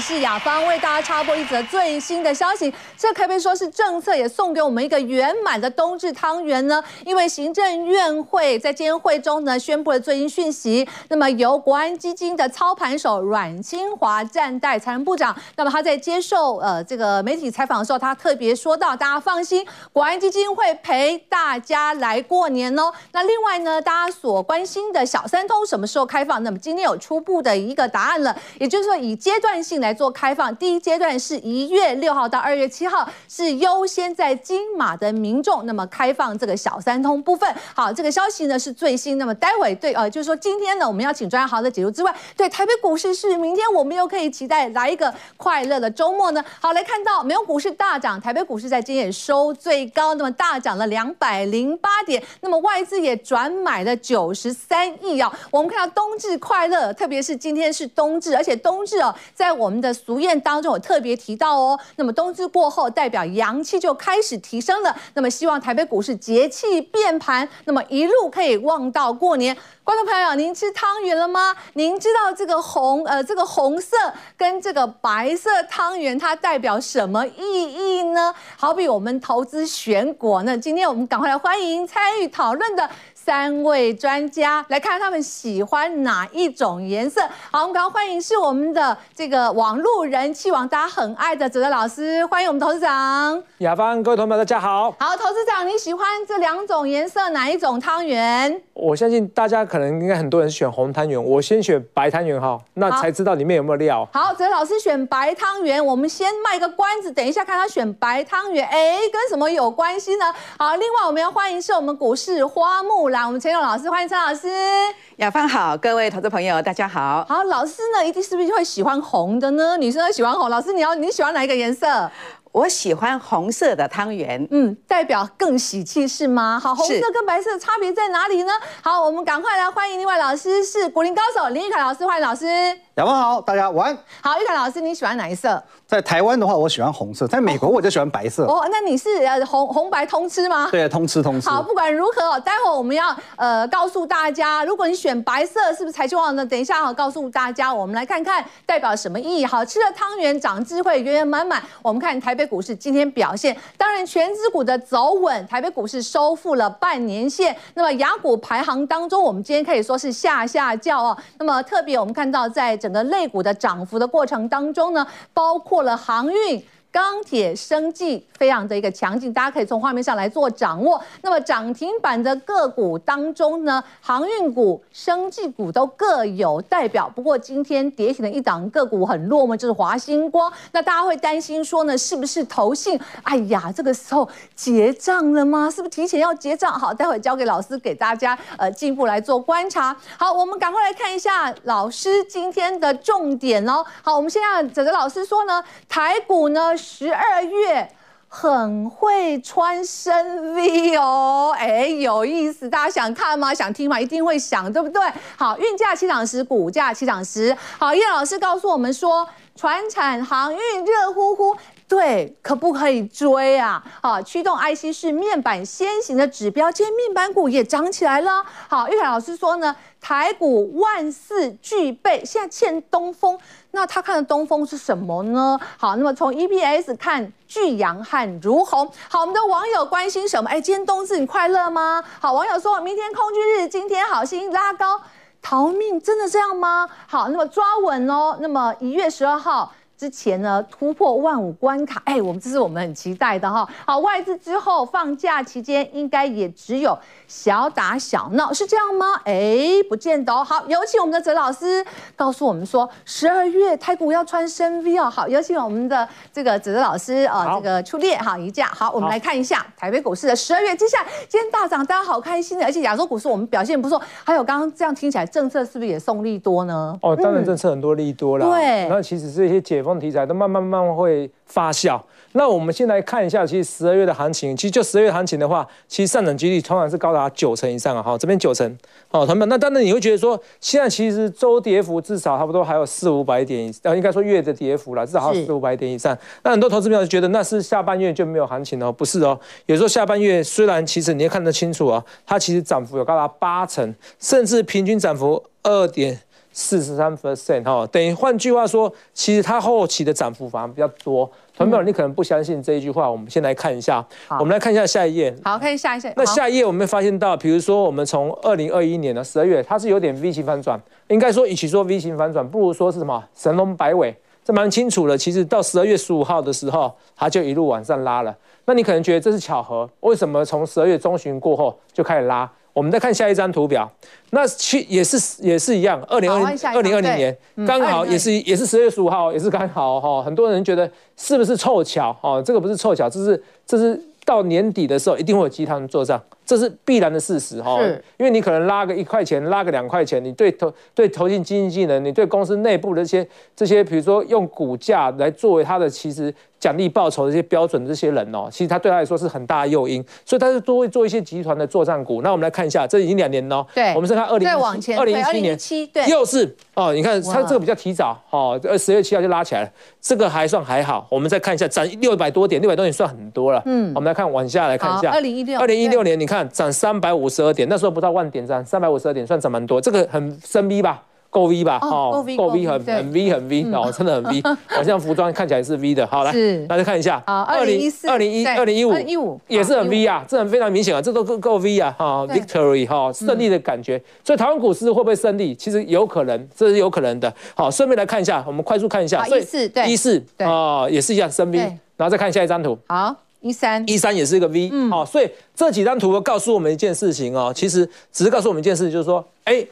是雅芳，为大家插播一则最新的消息。这可不可以说是政策也送给我们一个圆满的冬至汤圆呢？因为行政院会在今天会中呢宣布了最新讯息。那么由国安基金的操盘手阮清华暂代财政部长。那么他在接受呃这个媒体采访的时候，他特别说到：大家放心，国安基金会陪大家来过年哦。那另外呢，大家所关心的小三通什么时候开放？那么今天有初步的一个答案了，也就是说以阶段性来来做开放。第一阶段是一月六号到二月七号，是优先在金马的民众，那么开放这个小三通部分。好，这个消息呢是最新。那么待会对呃，就是说今天呢，我们要请专家好的解读之外，对台北股市是明天我们又可以期待来一个快乐的周末呢。好，来看到美国股市大涨，台北股市在今天也收最高，那么大涨了两百零八点，那么外资也转买了九十三亿啊。我们看到冬至快乐，特别是今天是冬至，而且冬至哦，在我们的俗谚当中有特别提到哦。那么冬至过后，代表阳气就开始提升了。那么希望台北股市节气变盘，那么一路可以旺到过年。观众朋友，您吃汤圆了吗？您知道这个红呃这个红色跟这个白色汤圆它代表什么意义呢？好比我们投资选股，那今天我们赶快来欢迎参与讨论的。三位专家来看他们喜欢哪一种颜色。好，我们刚刚欢迎是我们的这个网络人气王，大家很爱的哲哲老师，欢迎我们董事长。雅芳，各位同学们，大家好。好，董事长，你喜欢这两种颜色哪一种汤圆？我相信大家可能应该很多人选红汤圆，我先选白汤圆哈，那才知道里面有没有料。好，哲哲老师选白汤圆，我们先卖个关子，等一下看他选白汤圆，哎，跟什么有关系呢？好，另外我们要欢迎是我们股市花木兰。我们陈勇老师，欢迎陈老师。雅芳好，各位投资朋友，大家好。好，老师呢，一定是不是会喜欢红的呢？女生会喜欢红。老师，你要你喜欢哪一个颜色？我喜欢红色的汤圆，嗯，代表更喜气是吗？好，红色跟白色的差别在哪里呢？好，我们赶快来欢迎另外老师，是古林高手林玉凯老师，欢迎老师。雅芳好，大家晚安。好，玉凯老师，你喜欢哪一色？在台湾的话，我喜欢红色；在美国，我就喜欢白色。哦，哦，那你是呃红红白通吃吗？对，通吃通吃。好，不管如何，待会我们要呃告诉大家，如果你选白色，是不是财气旺呢？等一下好告诉大家，我们来看看代表什么意义。好，吃的汤圆长智慧，圆圆满满。我们看台北北股市今天表现，当然全资股的走稳，台北股市收复了半年线。那么雅股排行当中，我们今天可以说是下下轿哦。那么特别我们看到，在整个类股的涨幅的过程当中呢，包括了航运。钢铁、生技非常的一个强劲，大家可以从画面上来做掌握。那么涨停板的个股当中呢，航运股、生技股都各有代表。不过今天跌停的一档个股很落寞，就是华星光。那大家会担心说呢，是不是投信？哎呀，这个时候结账了吗？是不是提前要结账？好，待会交给老师给大家呃进一步来做观察。好，我们赶快来看一下老师今天的重点哦。好，我们现在哲哲老师说呢，台股呢。十二月很会穿深 V 哦，哎，有意思，大家想看吗？想听吗？一定会想，对不对？好，运价起涨时，股价起涨时。好，叶老师告诉我们说，船产航运热乎乎，对，可不可以追啊？好，驱动 IC 是面板先行的指标，今天面板股也涨起来了。好，玉凯老师说呢，台股万事俱备，现在欠东风。那他看的东风是什么呢？好，那么从 EPS 看，巨阳和如虹。好，我们的网友关心什么？哎，今天冬至你快乐吗？好，网友说明天空军日，今天好心拉高逃命，真的这样吗？好，那么抓稳哦。那么一月十二号。之前呢，突破万五关卡，哎，我们这是我们很期待的哈。好，外资之后放假期间应该也只有小打小闹，是这样吗？哎，不见得。哦好，有请我们的哲老师告诉我们说，十二月台股要穿深 V 哦。好，有请我们的这个哲哲老师啊，这个出列哈一架。好，我们来看一下台北股市的十二月，接下来今天大涨，大家好开心的，而且亚洲股市我们表现不错。还有刚刚这样听起来，政策是不是也送利多呢？哦，当然政策很多利多了。对，那其实这些解封。题材都慢慢慢慢会发酵。那我们先来看一下，其实十二月的行情，其实就十二月行情的话，其实上涨几率通常是高达九成以上啊。好，这边九成，好，同学们，那当然你会觉得说，现在其实周跌幅至少差不多还有四五百点以上，应该说月的跌幅啦，至少还有四五百点以上。那很多投资朋友觉得那是下半月就没有行情哦，不是哦。有时候下半月虽然其实你也看得清楚啊，它其实涨幅有高达八成，甚至平均涨幅二点。四十三 percent 哈，等于换句话说，其实它后期的涨幅反而比较多。同学们，你可能不相信这一句话，我们先来看一下。我们来看一下下一页。好，看下一页。那下一页我们会发现到，比如说我们从二零二一年的十二月，它是有点 V 型反转。应该说，与其说 V 型反转，不如说是什么神龙摆尾，这蛮清楚的。其实到十二月十五号的时候，它就一路往上拉了。那你可能觉得这是巧合，为什么从十二月中旬过后就开始拉？我们再看下一张图表，那七也是也是一样，二零二零二零二零年刚好也是也是十二月十五号，也是刚好哈。很多人觉得是不是凑巧？哦，这个不是凑巧，这是这是到年底的时候一定会有鸡汤做账。这是必然的事实哈，因为你可能拉个一块钱，拉个两块钱，你对投对投信经纪人，你对公司内部的这些这些，比如说用股价来作为他的其实奖励报酬的一些标准的这些人哦，其实他对他来说是很大的诱因，所以他是都会做一些集团的作战股。那我们来看一下，这已经两年了，对，我们是看二零二零一七年，对，又是哦，你看它这个比较提早哦，呃十月七号就拉起来了，这个还算还好。我们再看一下，涨六百多点，六百多点算很多了，嗯，我们来看往下来看一下，二零一六二零一六年你看。涨三百五十二点，那时候不到万点涨，三百五十二点算涨蛮多，这个很深 V 吧，够 V 吧，哦，够 V，够 V，很很 V，很 V，哦，真的很 V，好像服装看起来是 V 的，好来，大家看一下，二零一四、二零一、二零一五、一五也是很 V 啊，这很非常明显啊，这都够够 V 啊，哈，Victory 哈，胜利的感觉，所以台湾股市会不会胜利？其实有可能，这是有可能的。好，顺便来看一下，我们快速看一下，一四对，一四啊，也是一样深 V，然后再看下一张图，好。一三。一三也是一个 V，嗯，哦，所以这几张图告诉我们一件事情哦，其实只是告诉我们一件事情，就是说，哎，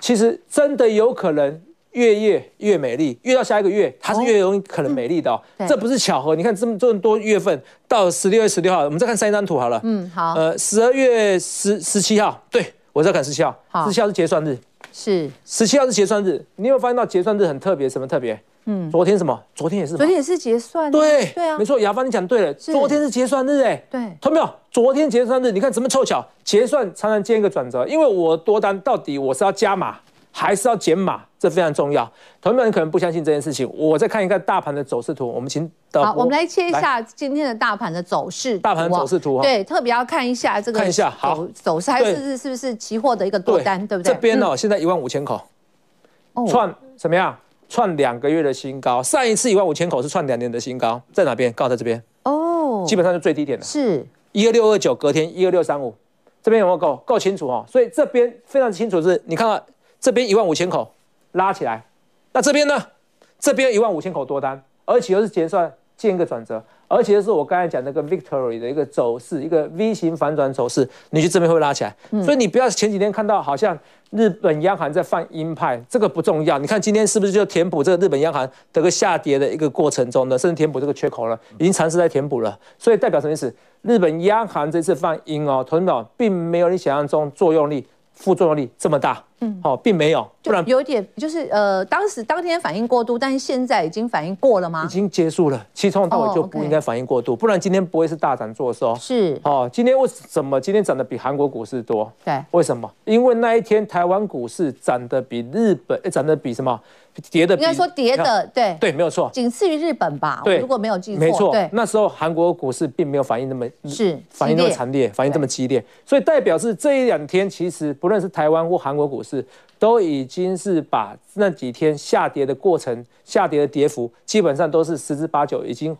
其实真的有可能越夜越美丽，越到下一个月，它是越容易可能美丽的哦，这不是巧合。你看这么这么多月份，到十六月十六号，我们再看三张图好了，嗯，好，呃，十二月十十七号，对，我在看十七号，十七号是结算日，是。十七号是结算日，你有没有发现到结算日很特别，什么特别？嗯，昨天什么？昨天也是，昨天也是结算。对对啊，没错，雅芳你讲对了，昨天是结算日哎。对，看到没有？昨天结算日，你看怎么凑巧？结算常常见一个转折，因为我多单到底我是要加码还是要减码，这非常重要。同学们可能不相信这件事情，我再看一个大盘的走势图。我们请好，我们来切一下今天的大盘的走势。大盘走势图，对，特别要看一下这个，看一下好走势，还是是是不是期货的一个多单，对不对？这边哦，现在一万五千口，串怎么样？创两个月的新高，上一次一万五千口是创两年的新高，在哪边？刚好在这边。哦，基本上是最低点的，是。一二六二九，隔天一二六三五，这边有没有够？够清楚哦？所以这边非常清楚是，你看看这边一万五千口拉起来，那这边呢？这边一万五千口多单，而且又是结算见一个转折。而且是我刚才讲那个 Victory 的一个走势，一个 V 型反转走势，你去这边会拉起来？嗯、所以你不要前几天看到好像日本央行在放鹰派，这个不重要。你看今天是不是就填补这个日本央行这个下跌的一个过程中呢？甚至填补这个缺口了，已经尝试在填补了。所以代表什么意思？日本央行这次放鹰哦，同学们并没有你想象中作用力。副作用力这么大，嗯，好，并没有，不然有点就是呃，当时当天反应过度，但是现在已经反应过了吗？已经结束了，其实从头到尾就不应该反应过度，不然今天不会是大涨做收。是，哦，今天为什么今天涨得比韩国股市多？对，为什么？因为那一天台湾股市涨得比日本，涨得比什么？跌的应该说跌的，对对，没有错，仅次于日本吧？对，如果没有记错，没错。那时候韩国股市并没有反应那么是反应那么惨烈，反应这么激烈，所以代表是这一两天其实不论是台湾或韩国股市，都已经是把那几天下跌的过程、下跌的跌幅，基本上都是十之八九已经。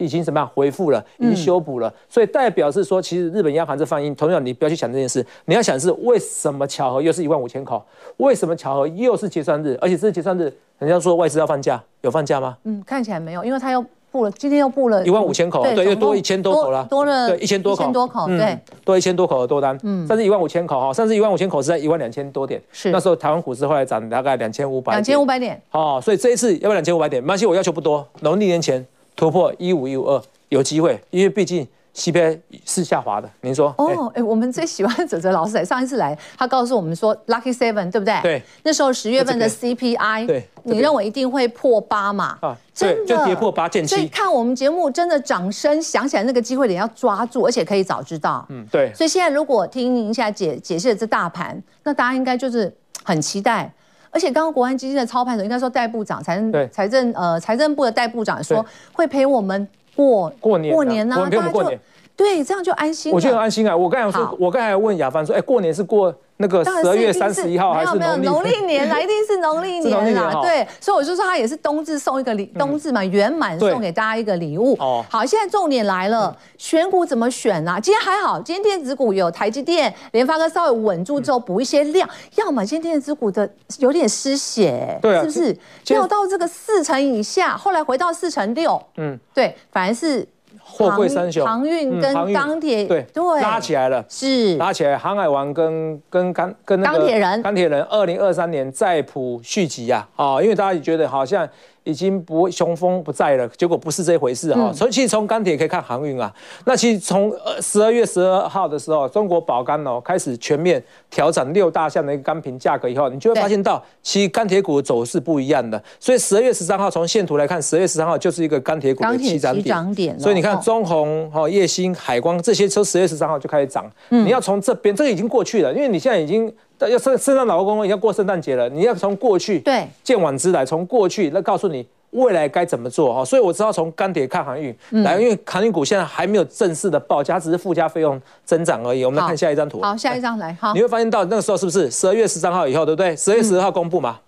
已经怎么样回复了，已经修补了，嗯、所以代表是说，其实日本央行这放鹰，同样你不要去想这件事，你要想是为什么巧合又是一万五千口，为什么巧合又是结算日，而且这是结算日，人家说外资要放假，有放假吗？嗯，看起来没有，因为他又布了，今天又布了一万五千口，对，又多一千多口了，多了对一千多口，一千多口，对，多一千多口的多单，嗯，甚至一万五千口哈，甚至一万五千口是在一万两千多点，是那时候台湾股市后来涨大概两千五百，两千五百点，哦，所以这一次要不要两千五百点？没关系，我要求不多，农历年前突破一五一五二。有机会，因为毕竟 CPI 是下滑的。您说？哦，哎，我们最喜欢泽泽老师来，上一次来，他告诉我们说 Lucky Seven，对不对？对。那时候十月份的 CPI，对，你认为一定会破八嘛？啊，真的，就跌破八见七。所以看我们节目，真的掌声响起来，那个机会点要抓住，而且可以早知道。嗯，对。所以现在如果听您现在解解释的这大盘，那大家应该就是很期待。而且刚刚国安基金的操盘手应该说代部长财政财政呃财政部的代部长说会陪我们。过过年，过年呢？大家就对，这样就安心。我觉得很安心啊！我刚才说，我刚才问雅凡说，哎，过年是过那个十二月三十一号还是没有没有农农历？年啦，一定是农历年啦。年对，所以我就说他也是冬至送一个礼，冬至嘛圆满送给大家一个礼物。哦好，现在重点来了，选股怎么选啊？今天还好，今天电子股有台积电、联发科稍微稳住之后补一些量，要么今天电子股的有点失血，对啊是不是？今掉到这个四成以下，后来回到四成六，嗯，对，反而是货柜三雄，航运跟钢铁对对。拉起来了。是。拉起来，航海王跟跟钢跟那个钢铁人。钢铁人，二零二三年再谱续集呀，啊，因为大家也觉得好像已经不雄风不在了，结果不是这回事哈。所以其实从钢铁可以看航运啊，那其实从呃十二月十二号的时候，中国宝钢哦开始全面调整六大项的一个钢瓶价格以后，你就会发现到其实钢铁股的走势不一样的。所以十二月十三号从线图来看，十二月十三号就是一个钢铁股的起涨点点，所以你看哦中红、哈叶兴、海光这些，车十月十三号就开始涨。嗯你要从这边，这个已经过去了，因为你现在已经要圣圣诞老公公已经要过圣诞节了，你要从过去对见往知来，从过去那告诉你未来该怎么做哈。所以我知道从钢铁看航运，嗯来，因为航运股现在还没有正式的报价，只是附加费用增长而已。我们来看下一张图。好，下一张来，好你，会发现到那个时候是不是十二月十三号以后，对不对？十二月十二号公布嘛，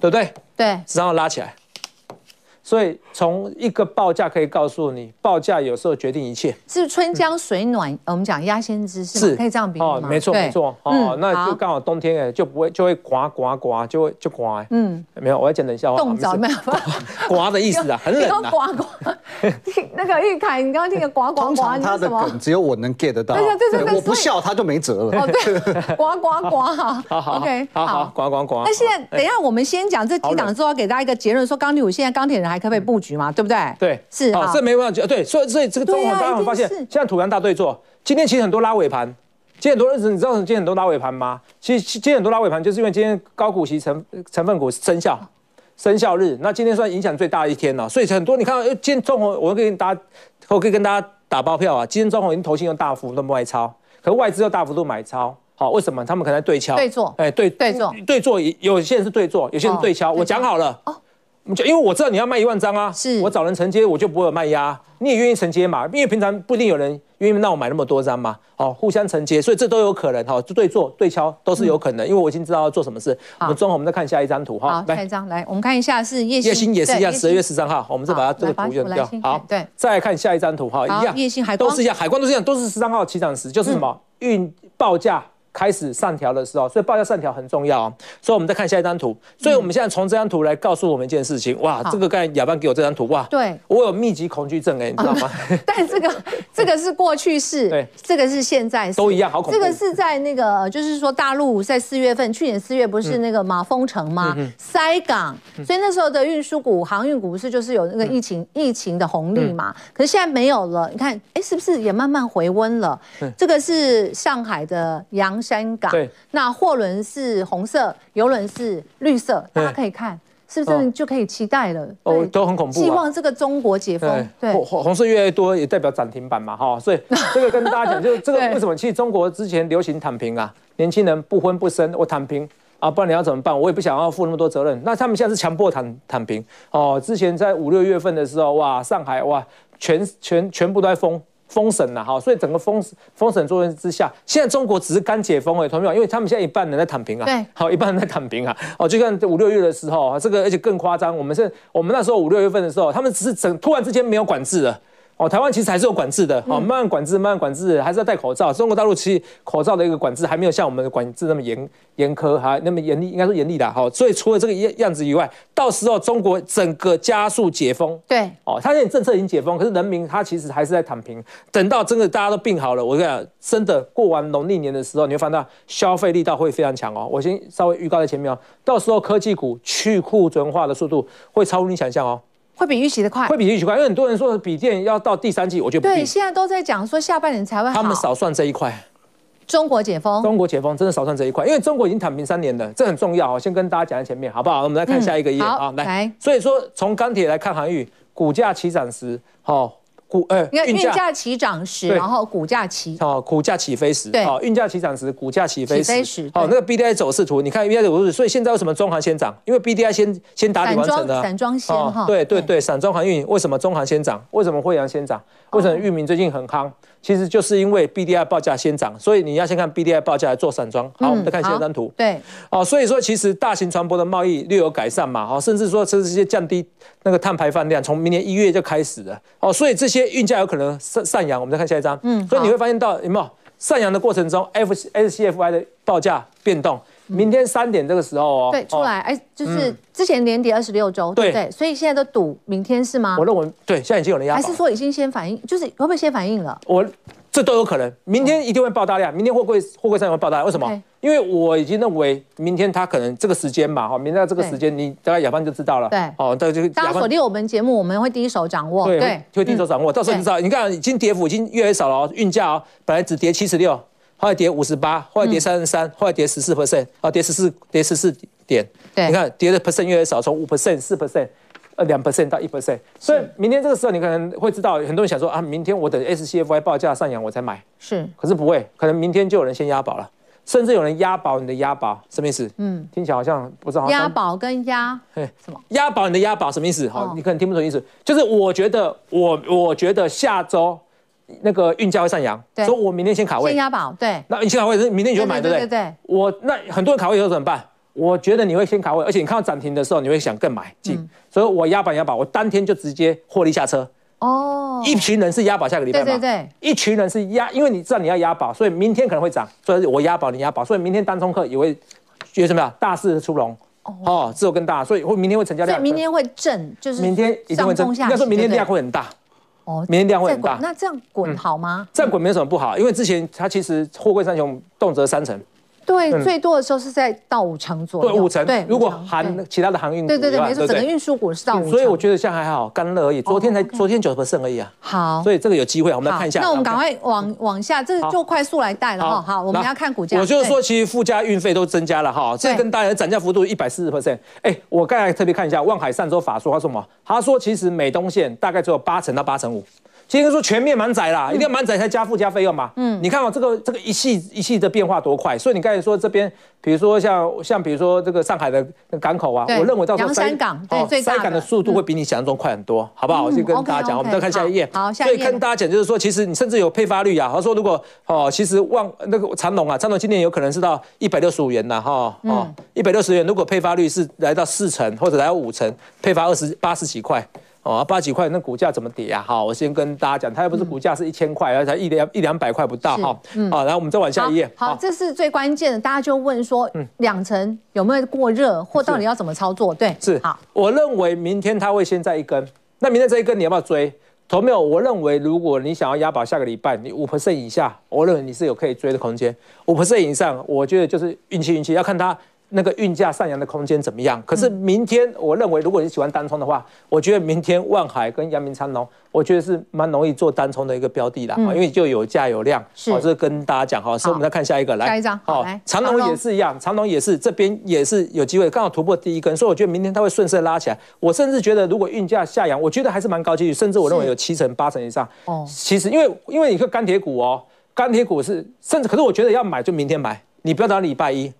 对不对？对，十三号拉起来。所以从一个报价可以告诉你，报价有时候决定一切。是春江水暖，我们讲鸭先知是吗？可以这样比喻哦，吗？没错没错哦嗯，那就好刚好冬天哎，就不会就会刮刮刮，就会就刮哎，嗯，没有，我要讲冷笑话，冻着没有？刮的意思啊，很冷啊。呱呱，那个玉凯，你刚刚听的呱呱呱，通常他你是什么？的梗只有我能 get 得到，对对对对我不笑他就没辙了。哦，对，呱呱呱哈。好好 OK，好好，刮刮刮。那现在等一下，我们先讲这几档之后，要给大家一个结论，说钢铁股现在钢铁人还可不可以布局嘛？对不对？对，是啊，哦这没办法讲。对，所以所以这个中红刚刚发现，现在土洋大对做，今天其实很多拉尾盘，今天很多日子，你知道今天很多拉尾盘吗？其实今天很多拉尾盘，就是因为今天高股息成成分股生效。生效日，那今天算影响最大的一天了，所以很多你看到，今天中红，我可以跟大家，我可以跟大家打包票啊，今天中红已经投信又大幅度卖超，可是外资又大幅度买超，好，为什么？他们可能在对敲，对做哎，对对做对做，有些人是对做，有些人对敲，哦我讲好了，哦我就因为我知道你要卖一万张啊，是我找人承接，我就不会有卖压，你也愿意承接嘛？因为平常不一定有人愿意让我买那么多张嘛，好，互相承接，所以这都有可能，哈，对做对敲都是有可能，因为我已经知道要做什么事。我们中红，我们再看下一张图哈好，，下一张来，我们看一下是叶叶星也是一样，十二月十三号，我们再把它这个好图用掉。好，对，再来看下一张图哈，一好样，叶星海光都是一样，海光都是一样，都是十三号起涨时，就是什么运报价。开始上调的时候，所以报价上调很重要啊。所以我们再看下一张图，所以我们现在从这张图来告诉我们一件事情，哇，好。这个刚才亚班给我这张图，哇，对。我有密集恐惧症哎，你知道吗？但这个这个是过去式，对，这个是现在式，都一样好恐怖。这个是在那个，就是说大陆在四月份，去年四月不是那个马封城吗？嗯塞港，所以那时候的运输股、航运股不是就是有那个疫情、疫情的红利嘛？可是现在没有了，你看，哎，是不是也慢慢回温了？这个是上海的洋山港，对，那货轮是红色，游轮是绿色，大家可以看。是不是就可以期待了？哦，都很恐怖啊希望这个中国解封，对，红红色越来越多，也代表涨停板嘛，哈，所以这个跟大家讲，就是这个对为什么？其实中国之前流行躺平啊，年轻人不婚不生，我躺平啊，不然你要怎么办？我也不想要负那么多责任。那他们现在是强迫躺躺平哦。之前在五六月份的时候，哇，上海哇，全全全部都在封。封神了哈，所以整个封封神作用之下，现在中国只是刚解封而已，同学们，因为他们现在一半人在躺平啊，对，好，一半人在躺平啊，哦，就像五六月的时候，这个而且更夸张，我们是，我们那时候五六月份的时候，他们只是整突然之间没有管制了。哦，台湾其实还是有管制的，哦，慢慢管制，慢慢管制，还是要戴口罩。中国大陆其实口罩的一个管制还没有像我们的管制那么严严苛，还那么严厉，应该说严厉的。好，所以除了这个样样子以外，到时候中国整个加速解封，对，哦，他现在政策已经解封，可是人民他其实还是在躺平。等到真的大家都病好了，我跟你讲，真的过完农历年的时候，你会发现到消费力道会非常强哦。我先稍微预告在前面哦，到时候科技股去库存化的速度会超乎你想象哦。会比预期的快，会比预期快，因为很多人说笔电要到第三季，我就不对，现在都在讲说下半年才会好。他们少算这一块，中国解封，中国解封真的少算这一块，因为中国已经躺平三年了，这很重要。先跟大家讲在前面，好不好？我们来看下一个页嗯啊，来来。所以说，从钢铁来看航运，股价起涨时，好，股呃你看运价。齐涨时，然后股价齐哦，股价起飞时，对，哦，运价齐涨时，股价起飞时，起飞时，哦，那个 B D I 走势图，你看 B D I 走势，所以现在为什么中航先涨？因为 B D I 先先打底完成的，散装先哈，对对对，散装航运为什么中航先涨？为什么惠阳先涨？为什么域名最近很夯？其实就是因为 B D I 报价先涨，所以你要先看 B D I 报价来做散装。好，我们再看下一张图，对，哦，所以说其实大型船舶的贸易略有改善嘛，哦，甚至说这些降低那个碳排放量，从明年一月就开始了，哦，所以这些运价有可能上上扬。我们再看下一张，嗯，所以你会发现到有没有上扬的过程中，F S C F I 的报价变动。明天三点这个时候哦，对，出来，哎，就是之前连跌二十六周，对。不对？所以现在都赌明天是吗？我认为对，现在已经有人压，还是说已经先反应，就是会不会先反应了？我这都有可能，明天一定会爆大量，明天货柜货柜上也会爆大量，为什么？因为我已经认为明天它可能这个时间嘛，哈，明天这个时间你大概雅芳就知道了，对，哦，这个大家锁定我们节目，我们会第一手掌握，对，会第一手掌握，到时候你知道，你看已经跌幅已经越来越少了哦，运价哦，本来只跌七十六。后来跌五十八，后来跌三十三，后来跌十四 percent，啊，跌十四，跌十四点。对，你看跌的 percent 越来越少，从五 percent、四 percent，呃，两 percent 到一 percent。所以明天这个时候，你可能会知道，很多人想说啊，明天我等 SCFI 报价上扬我才买。是，可是不会，可能明天就有人先押宝了，甚至有人押宝你的押宝，什么意思？嗯，听起来好像不知道。押宝跟押，嘿，什么？押宝你的押宝什么意思？好，你可能听不懂意思，就是我觉得我我觉得下周。那个运价会上扬，所以我明天先卡位，先押宝，对。那你先卡位，明天你就会买，对不对？对对。我那很多人卡位以后怎么办？我觉得你会先卡位，而且你看到涨停的时候，你会想更买进，所以我押宝押宝，我当天就直接获利下车。哦。一群人是押宝下个礼拜嘛？对对对。一群人是押，因为你知道你要押宝，所以明天可能会涨，所以我押宝你押宝，所以明天单冲客也会觉得什么呀？大势出笼哦，只有更大，所以会明天会成交量。所以明天会震，就是明天一定会震，应该说明天量会很大。哦，明天量会很大，那这样滚好吗？这样滚没有什么不好，因为之前它其实货柜三雄动辄三成。对，最多的时候是在到五成左右。对，五成。对，如果含其他的航运股，对对对，没错，整个运输股是到五成。所以我觉得现在还好，干了而已。昨天才昨天九十 percent 而已啊。好，所以这个有机会，我们来看一下。那我们赶快往往下，这就快速来带了哈。好，我们要看股价。我就是说，其实附加运费都增加了哈。这跟大家涨价幅度一百四十 percent。哎，我刚才特别看一下，望海上周法说他说什么？他说其实美东线大概只有八成到八成五。今天说全面满载啦，一定要满载才加附加费用嘛。嗯，你看哦，这个这个一系一系的变化多快，所以你刚才说这边，比如说像像比如说这个上海的港口啊，我认为到时候塞港对塞港的速度会比你想象中快很多，好不好？我先跟大家讲，我们再看下一页。好。所以跟大家讲就是说，其实你甚至有配发率啊。他说如果哦，其实万那个长隆啊，长隆今年有可能是到一百六十五元呐，哈哦，一百六十元，如果配发率是来到四成或者来到五成，配发二十八十几块。哦，八几块，那股价怎么跌啊？好，我先跟大家讲，它又不是股价是一千块，而才一两一两百块不到哈。嗯，好，然后我们再往下一页。好，这是最关键的，大家就问说，两成有没有过热，或到底要怎么操作？对，是。好，我认为明天它会先在一根，那明天这一根你要不要追？投没有？我认为如果你想要押宝下个礼拜，你五 percent 以下，我认为你是有可以追的空间。五 percent 以上，我觉得就是运气运气，要看它。那个运价上扬的空间怎么样？可是明天我认为，如果你喜欢单冲的话，我觉得明天万海跟阳明长隆，我觉得是蛮容易做单冲的一个标的啦，因为就有价有量。是，这是跟大家讲哈。所以我们再看下一个，来，下一张。好，长隆也是一样，长隆也是这边也是有机会，刚好突破第一根，所以我觉得明天它会顺势拉起来。我甚至觉得，如果运价下扬，我觉得还是蛮高几率，甚至我认为有七成八成以上。哦，其实因为因为你看钢铁股哦，钢铁股是甚至，可是我觉得要买就明天买，你不要等到礼拜一。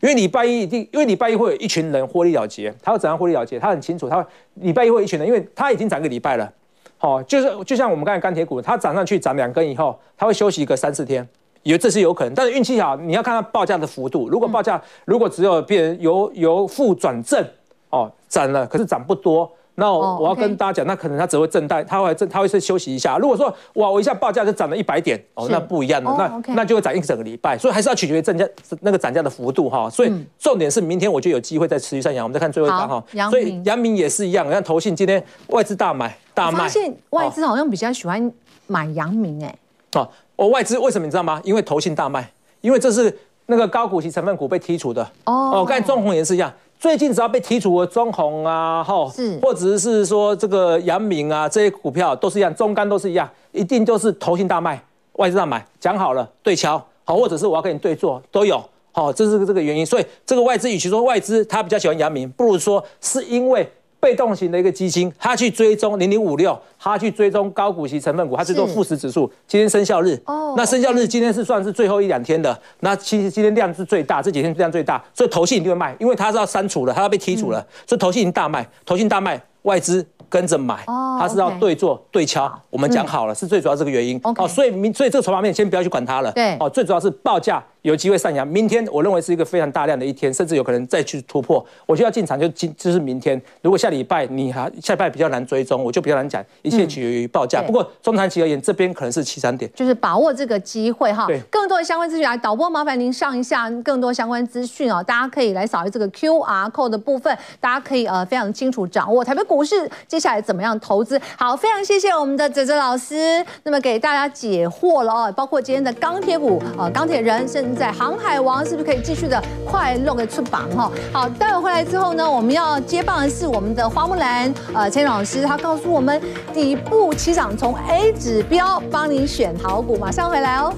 因为礼拜一一定，因为礼拜一会有一群人获利了结，他要怎样获利了结？他很清楚，他会礼拜一会有一群人，因为他已经涨个礼拜了，好，就是就像我们刚才钢铁股，它涨上去涨两根以后，它会休息一个三四天，以为这是有可能，但是运气好，你要看它报价的幅度，如果报价如果只有变由由负转正，哦，涨了，可是涨不多。那我要跟大家讲，那可能它只会震荡，它会震，它会是休息一下。如果说哇，我一下报价就涨了一百点，哦，那不一样的，那那就会涨一整个礼拜，所以还是要取决于增加那个涨价的幅度哈。所以重点是明天我就有机会再持续上扬。我们再看最后一张哈，所以阳明也是一样，你看投信今天外资大买大卖，发现外资好像比较喜欢买阳明哎。哦，我外资为什么你知道吗？因为投信大卖，因为这是那个高股息成分股被剔除的哦。哦，刚才中红也是一样。最近只要被剔除的中红啊，哈，是，或者是说这个阳明啊，这些股票都是一样，中钢都是一样，一定都是投信大卖，外资大买，讲好了对敲，好，或者是我要跟你对做都有，好，这是这个原因，所以这个外资与其说外资他比较喜欢阳明，不如说是因为。被动型的一个基金，它去追踪零零五六，它去追踪高股息成分股，它去做富时指数。今天生效日，哦，那生效日今天是算是最后一两天的，那其实今天量是最大，这几天量最大，所以投信一定会卖，因为它是要删除了，它要被剔除了，嗯、所以投信已经大卖，投信大卖，外资。跟着买，它是要对做对敲，我们讲好了，是最主要这个原因。哦，所以明所以这个筹码面先不要去管它了。对，哦，最主要是报价有机会上扬。明天我认为是一个非常大量的一天，甚至有可能再去突破。我就要进场就今就是明天。如果下礼拜你还下礼拜比较难追踪，我就比较难讲，一切取决于报价。不过中长期而言，这边可能是起涨点，就是把握这个机会哈。对，更多的相关资讯来导播麻烦您上一下更多相关资讯啊，大家可以来扫一这个 QR code 的部分，大家可以呃非常清楚掌握台北股市接下来怎么样投。投资好，非常谢谢我们的哲哲老师，那么给大家解惑了哦，包括今天的钢铁股啊，钢铁人，甚至在航海王是不是可以继续的快乐的出榜哈？好，待会回来之后呢，我们要接棒的是我们的花木兰呃千老师，他告诉我们底部起涨，从 A 指标帮你选好股，马上回来哦。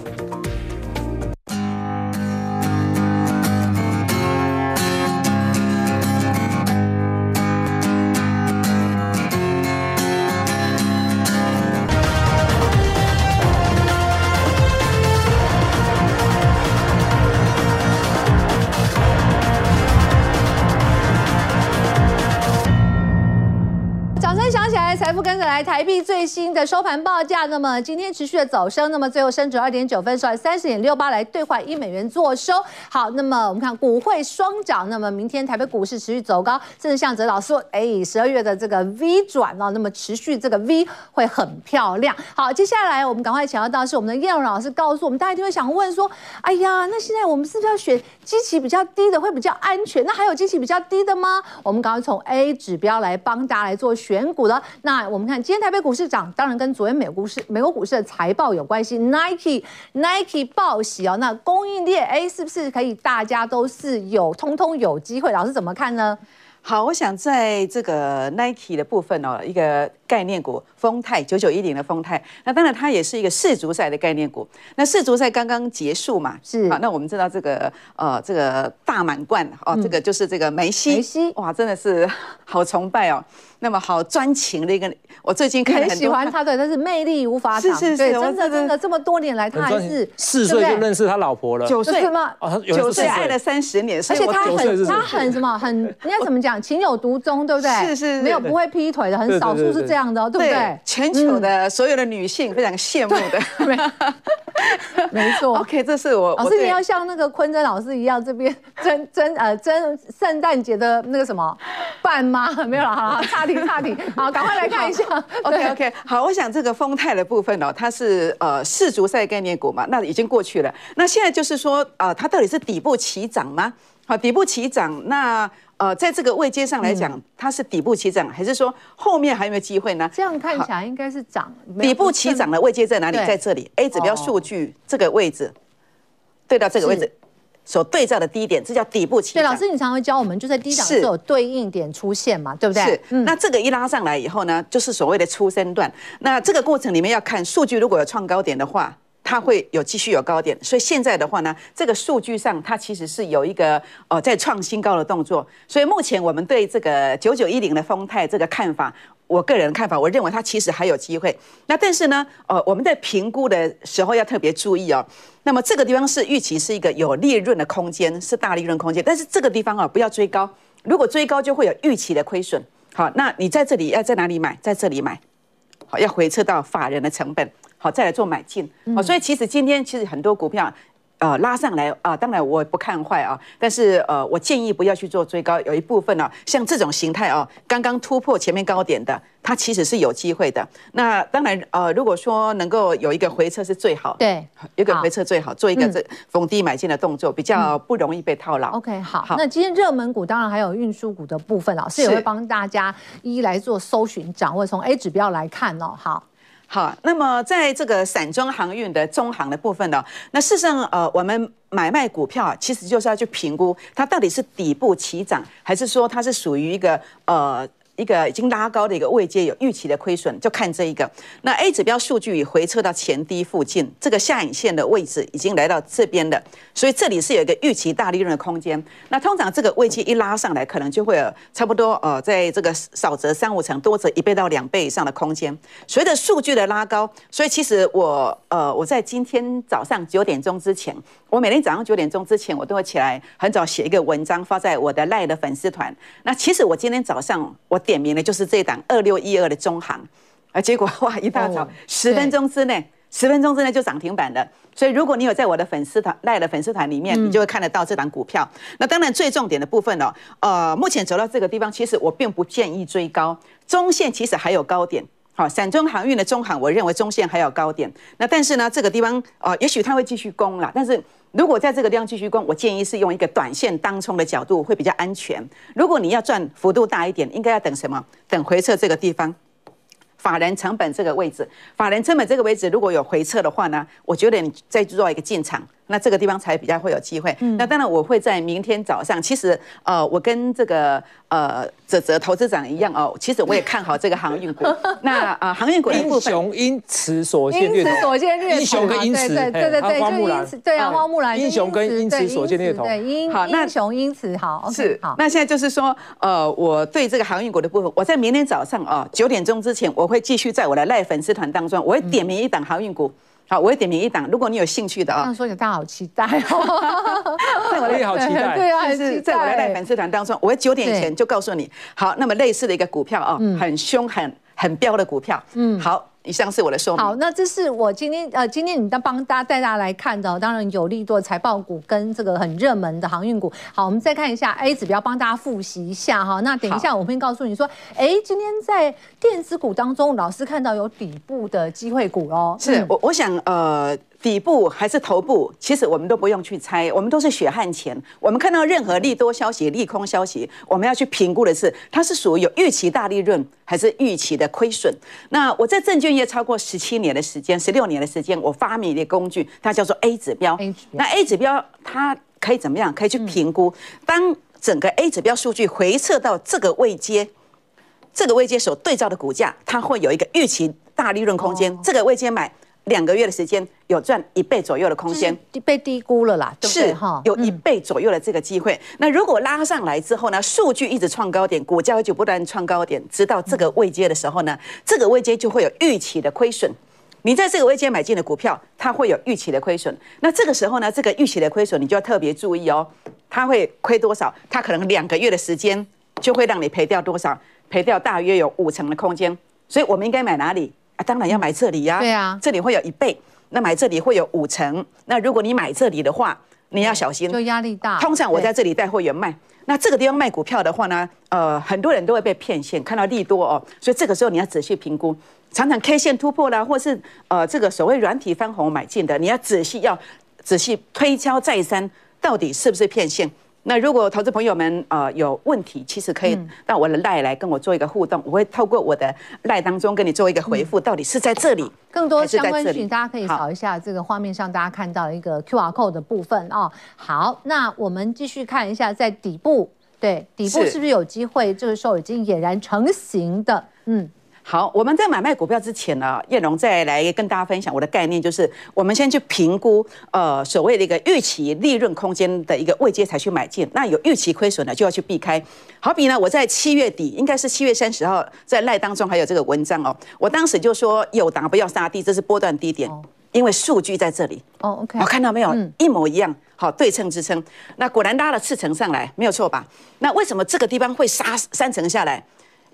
不跟着来，台币最新的收盘报价，那么今天持续的走升，那么最后升值二点九分，收在三十点六八来兑换一美元做收。好，那么我们看股汇双涨，那么明天台北股市持续走高，甚至像哲老师说，哎，十二月的这个 V 转哦，那么持续这个 V 会很漂亮。好，接下来我们赶快请到的是我们的叶蓉老师，告诉我们大家一定会想问说，哎呀，那现在我们是不是要选基期比较低的会比较安全？那还有基期比较低的吗？我们赶快从 A 指标来帮大家来做选股的那。我们看今天台北股市涨，当然跟昨天美国股市、美国股市的财报有关系。Nike Nike 报喜哦，那供应链哎，是不是可以大家都是有通通有机会？老师怎么看呢？好，我想在这个 Nike 的部分哦，一个概念股丰泰九九一零的丰泰，那当然它也是一个世足赛的概念股。那世足赛刚刚结束嘛，是啊，那我们知道这个呃这个大满贯哦，这个就是这个梅西，梅西哇，真的是 好崇拜哦。那么好专情的一个，我最近看很喜欢他，对，但是魅力无法挡。是是是，真的真的这么多年来，他还是四岁就认识他老婆了，九岁吗？九岁爱了三十年，而且他很他很什么，很应该怎么讲，情有独钟，对不对？是是，没有不会劈腿的，很少数是这样的，对不对？全球的所有的女性非常羡慕的，没错。OK，这是我老师，你要像那个坤真老师一样，这边真真呃真圣诞节的那个什么伴妈？没有了，好差。差题，好，赶快来看一下。OK OK，好，我想这个丰泰的部分哦，它是呃世足赛概念股嘛，那已经过去了。那现在就是说，呃，它到底是底部起涨吗？好，底部起涨，那呃，在这个位阶上来讲，嗯、它是底部起涨，还是说后面还有没有机会呢？这样看起来应该是涨。底部起涨的位阶在哪里？在这里，A 指标数据这个位置，对到这个位置。所对照的低点，这叫底部起涨。对，老师，你常常会教我们，就在低档是有对应点出现嘛，是对不对？是。嗯、那这个一拉上来以后呢，就是所谓的初升段。那这个过程里面要看数据，如果有创高点的话，它会有继续有高点。所以现在的话呢，这个数据上它其实是有一个呃在创新高的动作。所以目前我们对这个九九一零的丰泰这个看法。我个人的看法，我认为它其实还有机会。那但是呢，呃，我们在评估的时候要特别注意哦。那么这个地方是预期是一个有利润的空间，是大利润空间。但是这个地方啊，不要追高。如果追高就会有预期的亏损。好，那你在这里要在哪里买？在这里买。好，要回撤到法人的成本。好，再来做买进。好，所以其实今天其实很多股票。呃，拉上来啊，当然我不看坏啊，但是呃，我建议不要去做追高。有一部分呢、啊，像这种形态啊，刚刚突破前面高点的，它其实是有机会的。那当然呃，如果说能够有一个回撤是最好，对，有一个回撤最好，做一个这逢低买进的动作，嗯、比较不容易被套牢。OK，好。好，那今天热门股当然还有运输股的部分，老师也会帮大家一一来做搜寻掌握。从 A 指标来看哦，好。好，那么在这个散装航运的中航的部分呢，那事实上，呃，我们买卖股票其实就是要去评估它到底是底部起涨，还是说它是属于一个呃一个已经拉高的一个位阶，有预期的亏损，就看这一个。那 A 指标数据回撤到前低附近，这个下影线的位置已经来到这边了，所以这里是有一个预期大利润的空间。那通常这个位阶一拉上来，可能就会有差不多呃，在这个少则三五成，多则一倍到两倍以上的空间。随着数据的拉高，所以其实我呃我在今天早上九点钟之前。我每天早上九点钟之前，我都会起来很早写一个文章发在我的赖的粉丝团。那其实我今天早上我点名的就是这档二六一二的中行，啊，结果 哇一大早十分钟之内，十分钟之内就涨停板了。所以如果你有在我的粉丝团赖的粉丝团里面，你就会看得到这档股票。那当然最重点的部分哦，呃，目前走到这个地方，其实我并不建议追高，中线其实还有高点。好，散装航运的中航，我认为中线还有高点。那但是呢，这个地方呃，也许它会继续攻啦，但是。如果在这个地方继续攻，我建议是用一个短线当冲的角度会比较安全。如果你要赚幅度大一点，应该要等什么？等回撤这个地方，法人成本这个位置，法人成本这个位置如果有回撤的话呢，我觉得你再做一个进场。那这个地方才比较会有机会。嗯、那当然，我会在明天早上。其实，呃，我跟这个呃泽泽投资长一样哦。其实我也看好这个航运股。那啊、呃，航运股的部分，英雄因此所见略同。因此所见略同。英雄跟因此，对对对对。对啊，花木兰。英雄跟因此所见略同。对，英好，那英雄因此好是好。那现在就是说，呃，我对这个航运股的部分，我在明天早上啊九点钟之前，我会继续在我的赖粉丝团当中，我会点名一档航运股。好，我会点名一档，如果你有兴趣的啊。这样说有大家好期待哦。我也好期待。对啊，是在我的赖粉丝团当中，我会九点前就告诉你。好，那么类似的一个股票啊，很凶很、很彪的股票。嗯，好。以上是我的说明。好，那这是我今天呃，今天你在帮大家带大家来看的，当然有利多财报股跟这个很热门的航运股。好，我们再看一下 A 指标，帮大家复习一下哈。那等一下我会告诉你说，哎，今天在电子股当中，老师看到有底部的机会股哦。是我我想呃。底部还是头部，其实我们都不用去猜，我们都是血汗钱。我们看到任何利多消息、利空消息，我们要去评估的是，它是属于有预期大利润，还是预期的亏损。那我在证券业超过十七年的时间，十六年的时间，我发明一个工具，它叫做 A 指标。A 指标。那 A 指标它可以怎么样？可以去评估，当整个 A 指标数据回撤到这个位阶，这个位阶所对照的股价，它会有一个预期大利润空间。这个位阶买。两个月的时间有赚一倍左右的空间，被低估了啦，对不对？是哈，有一倍左右的这个机会。那如果拉上来之后呢，数据一直创高点，股价就不断创高点，直到这个位阶的时候呢，这个位阶就会有预期的亏损。你在这个位阶买进的股票，它会有预期的亏损。那这个时候呢，这个预期的亏损你就要特别注意哦，它会亏多少？它可能两个月的时间就会让你赔掉多少？赔掉大约有五成的空间。所以我们应该买哪里？啊，当然要买这里呀。对啊，这里会有一倍，那买这里会有五成。那如果你买这里的话，你要小心，就压力大。通常我在这里带会员卖，那这个地方卖股票的话呢，呃，很多人都会被骗线，看到利多哦，所以这个时候你要仔细评估。常常 K 线突破啦，或是呃这个所谓软体翻红买进的，你要仔细要仔细推敲再三，到底是不是骗线。那如果投资朋友们呃有问题，其实可以到我的赖来跟我做一个互动，我会透过我的赖当中跟你做一个回复，到底是在这里，更多相关讯息大家可以扫一下这个画面上大家看到一个 QR code 的部分哦。好，那我们继续看一下在底部，对，底部是不是有机会？这个时候已经俨然成型的，嗯。好，我们在买卖股票之前呢，燕荣再来跟大家分享我的概念，就是我们先去评估，呃，所谓的一个预期利润空间的一个位阶才去买进。那有预期亏损的就要去避开。好比呢，我在七月底，应该是七月三十号，在赖当中还有这个文章哦，我当时就说有档不要杀低，这是波段低点，因为数据在这里。哦，OK，好，看到没有？一模一样，好，对称支撑。那果然拉了四成上来，没有错吧？那为什么这个地方会杀三成下来？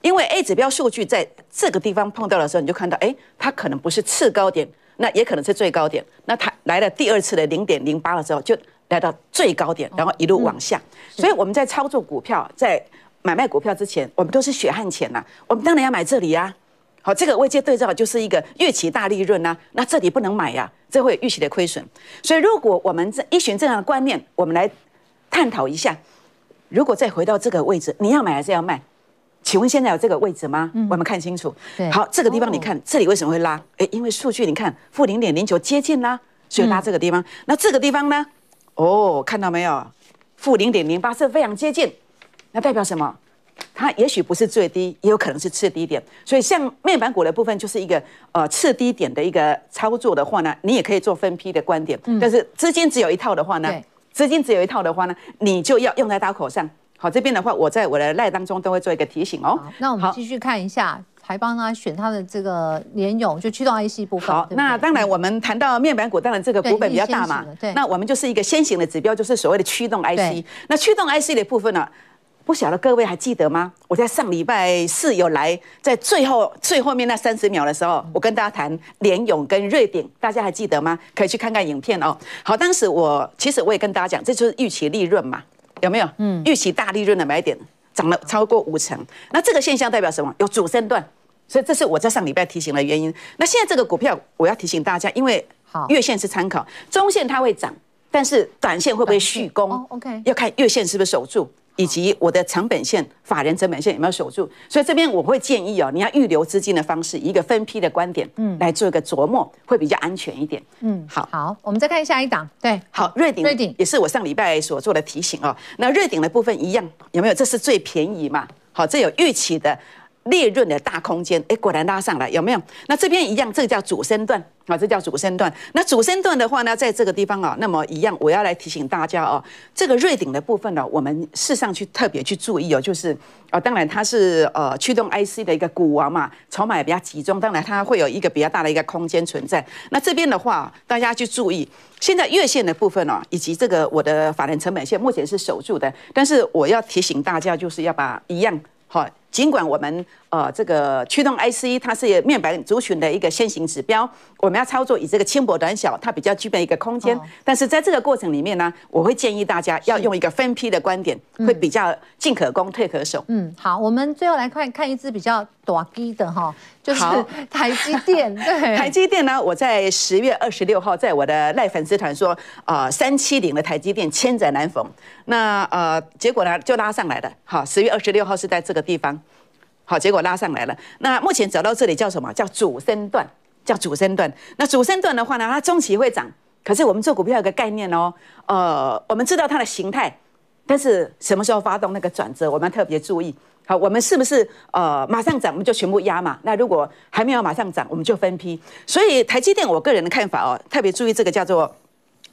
因为 A 指标数据在这个地方碰到的时候，你就看到，哎，它可能不是次高点，那也可能是最高点。那它来了第二次的零点零八的时候，就来到最高点，然后一路往下。所以我们在操作股票，在买卖股票之前，我们都是血汗钱呐。我们当然要买这里呀。好，这个位阶对照就是一个预期大利润呐，那这里不能买呀，这会有预期的亏损。所以如果我们这依循这样的观念，我们来探讨一下，如果再回到这个位置，你要买还是要卖？请问现在有这个位置吗？嗯、我们看清楚。好，这个地方你看，哦、这里为什么会拉？诶，因为数据你看负零点零九接近啦，所以拉这个地方。嗯、那这个地方呢？哦，看到没有？负零点零八是非常接近，那代表什么？它也许不是最低，也有可能是次低点。所以像面板股的部分，就是一个呃次低点的一个操作的话呢，你也可以做分批的观点。嗯、但是资金只有一套的话呢，资金只有一套的话呢，你就要用在刀口上。好，这边的话，我在我的赖当中都会做一个提醒哦。那我们继续看一下，还帮他选他的这个联咏，就驱动 IC 部分。好，对对那当然我们谈到面板股，当然这个股本比较大嘛。对。那我们就是一个先行的指标，就是所谓的驱动 IC。那驱动 IC 的部分呢、啊，不晓得各位还记得吗？我在上礼拜四有来，在最后最后面那三十秒的时候，我跟大家谈联咏跟瑞鼎，大家还记得吗？可以去看看影片哦。好，当时我其实我也跟大家讲，这就是预期利润嘛。有没有？嗯，预期大利润的买点涨了超过五成，那这个现象代表什么？有主升段，所以这是我在上礼拜提醒的原因。那现在这个股票，我要提醒大家，因为月线是参考，中线它会涨，但是短线会不会续攻？OK，要看月线是不是守住。以及我的成本线、法人成本线有没有守住？所以这边我会建议哦，你要预留资金的方式，一个分批的观点，嗯，来做一个琢磨，会比较安全一点。嗯，好，好，我们再看下一档，对，好，瑞鼎，瑞鼎也是我上礼拜所做的提醒哦。那瑞鼎的部分一样，有没有？这是最便宜嘛？好，这有预期的。利润的大空间，哎，果然拉上来，有没有？那这边一样，这个叫主升段啊，这叫主升段。那主升段的话呢，在这个地方啊，那么一样，我要来提醒大家哦，这个瑞鼎的部分呢，我们事实上去特别去注意哦，就是啊，当然它是呃驱动 IC 的一个股王嘛，筹码也比较集中，当然它会有一个比较大的一个空间存在。那这边的话，大家去注意，现在月线的部分哦，以及这个我的法人成本线目前是守住的，但是我要提醒大家，就是要把一样好。尽管我们呃这个驱动 IC 它是面板族群的一个先行指标，我们要操作以这个轻薄短小，它比较具备一个空间。但是在这个过程里面呢，我会建议大家要用一个分批的观点，会比较进可攻退可守。嗯，好，我们最后来看看一支比较大机的哈，就是台积电。对，台积电呢，我在十月二十六号在我的赖粉丝团说，呃，三七零的台积电千载难逢。那呃，结果呢就拉上来了。好，十月二十六号是在这个地方。好，结果拉上来了。那目前走到这里叫什么？叫主升段，叫主升段。那主升段的话呢，它中期会涨。可是我们做股票有个概念哦，呃，我们知道它的形态，但是什么时候发动那个转折，我们特别注意。好，我们是不是呃马上涨，我们就全部压嘛？那如果还没有马上涨，我们就分批。所以台积电，我个人的看法哦，特别注意这个叫做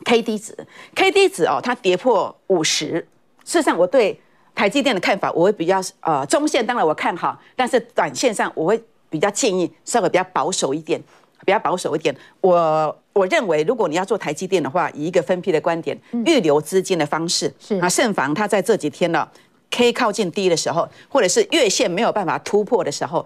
K D 值，K D 值哦，它跌破五十。事实上，我对。台积电的看法，我会比较呃中线，当然我看好，但是短线上我会比较建议稍微比较保守一点，比较保守一点。我我认为，如果你要做台积电的话，以一个分批的观点，预留资金的方式，是啊，慎防它在这几天呢，K 靠近低的时候，或者是月线没有办法突破的时候，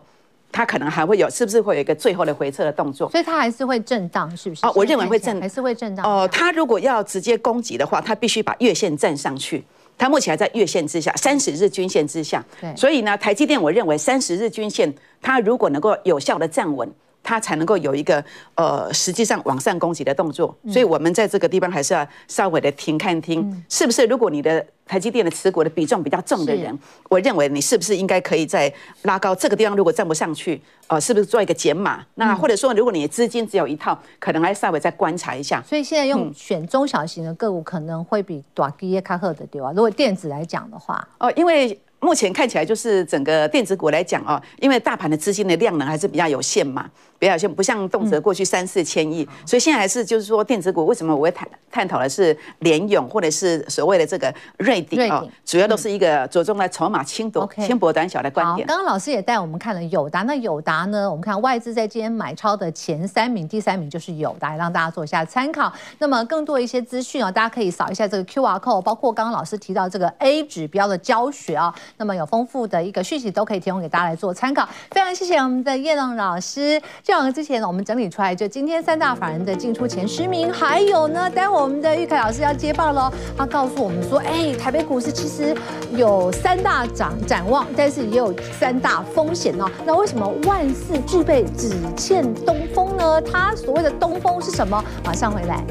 它可能还会有，是不是会有一个最后的回撤的动作？所以它还是会震荡，是不是？哦，我认为会震，还是会震荡。哦，它如果要直接攻击的话，它必须把月线站上去。它目前还在月线之下，三十日均线之下，所以呢，台积电我认为三十日均线，它如果能够有效的站稳。它才能够有一个呃，实际上往上攻击的动作，所以我们在这个地方还是要稍微的停看听，是不是？如果你的台积电的持股的比重比较重的人，我认为你是不是应该可以再拉高这个地方？如果站不上去，呃，是不是做一个减码？那或者说，如果你的资金只有一套，可能还稍微再观察一下。所以现在用选中小型的个股可能会比短基耶卡赫的对吧？如果电子来讲的话，哦，因为。目前看起来就是整个电子股来讲哦，因为大盘的资金的量能还是比较有限嘛，比较有限，不像动辄过去三四千亿，所以现在还是就是说电子股为什么我会探探讨的是联勇或者是所谓的这个瑞鼎哦，主要都是一个着重在筹码轻薄、轻薄短小的观点。刚刚老师也带我们看了友达，那友达呢，我们看外资在今天买超的前三名，第三名就是友达，让大家做一下参考。那么更多一些资讯啊，大家可以扫一下这个 QR code，包括刚刚老师提到这个 A 指标的教学啊。那么有丰富的一个讯息都可以提供给大家来做参考，非常谢谢我们的叶龙老师。这两个之前呢，我们整理出来就今天三大法人的进出前十名，还有呢，待会我们的玉凯老师要接棒喽，他告诉我们说，哎，台北股市其实有三大涨展望，但是也有三大风险哦。那为什么万事俱备只欠东风呢？他所谓的东风是什么？马上回。来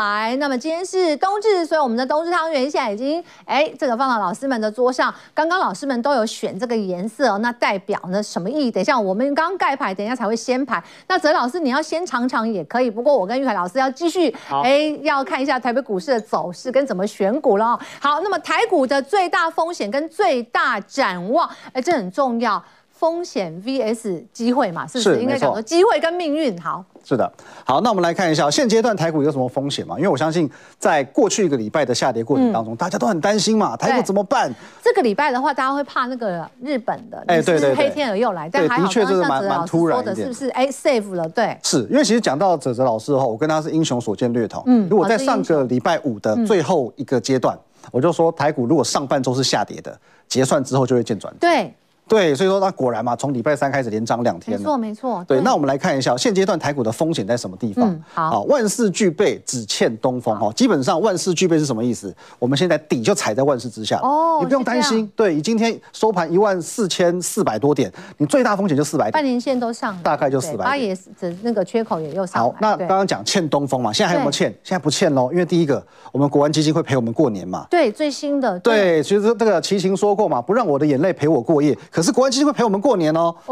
来。那么今天是冬至，所以我们的冬至汤圆现在已经哎，这个放到老师们的桌上。刚刚老师们都有选这个颜色，那代表呢什么意义？等一下我们刚盖牌，等一下才会先牌。那泽老师你要先尝尝也可以，不过我跟玉凯老师要继续哎，要看一下台北股市的走势跟怎么选股了。好，那么台股的最大风险跟最大展望，哎，这很重要。风险 VS 机会嘛，是不是，是应该讲说机会跟命运？好，是的，好，那我们来看一下现阶段台股有什么风险嘛？因为我相信在过去一个礼拜的下跌过程当中，嗯、大家都很担心嘛，台股怎么办？这个礼拜的话，大家会怕那个日本的，哎，对对，黑天鹅又来，但还好，刚刚像泽老师说的是不是？哎，safe 了，对，是因为其实讲到泽泽老师的话，我跟他是英雄所见略同。嗯，如果在上个礼拜五的最后一个阶段，嗯、我就说台股如果上半周是下跌的，结算之后就会见转。对。对，所以说那果然嘛，从礼拜三开始连涨两天。没错，没错。对，那我们来看一下现阶段台股的风险在什么地方？嗯、好，万事俱备，只欠东风。哈，基本上万事俱备是什么意思？我们现在底就踩在万事之下。哦，你不用担心。对，你今天收盘一万四千四百多点，你最大风险就四百点。半年线都上，大概就四百。八也是，那个缺口也又上。好，那刚刚讲欠东风嘛，现在还有没有欠？现在不欠喽，因为第一个，我们国安基金会陪我们过年嘛。对，最新的。对，其实这个齐秦说过嘛，不让我的眼泪陪我过夜，可是国安基金会陪我们。过年哦，